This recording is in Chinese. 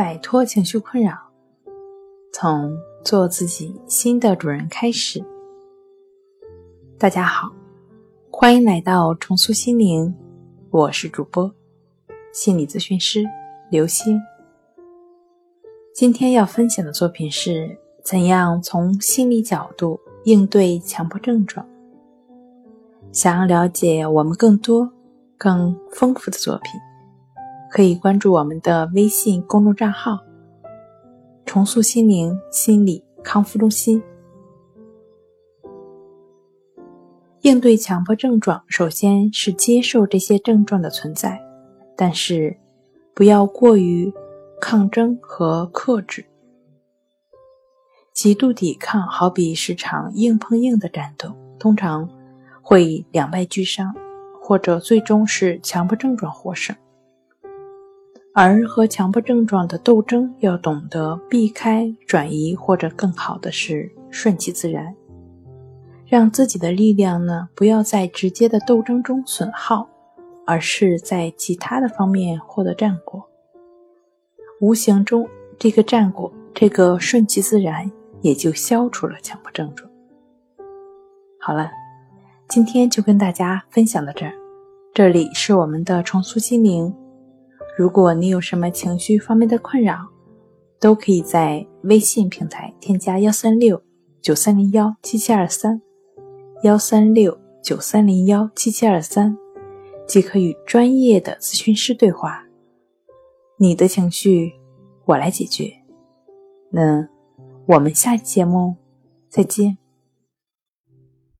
摆脱情绪困扰，从做自己新的主人开始。大家好，欢迎来到重塑心灵，我是主播心理咨询师刘星。今天要分享的作品是怎样从心理角度应对强迫症状。想要了解我们更多、更丰富的作品。可以关注我们的微信公众账号“重塑心灵心理康复中心”。应对强迫症状，首先是接受这些症状的存在，但是不要过于抗争和克制。极度抵抗好比是场硬碰硬的战斗，通常会两败俱伤，或者最终是强迫症状获胜。而和强迫症状的斗争，要懂得避开、转移，或者更好的是顺其自然，让自己的力量呢不要在直接的斗争中损耗，而是在其他的方面获得战果。无形中，这个战果，这个顺其自然，也就消除了强迫症状。好了，今天就跟大家分享到这儿，这里是我们的重塑心灵。如果你有什么情绪方面的困扰，都可以在微信平台添加幺三六九三零幺七七二三，幺三六九三零幺七七二三，即可与专业的咨询师对话。你的情绪，我来解决。那我们下期节目再见。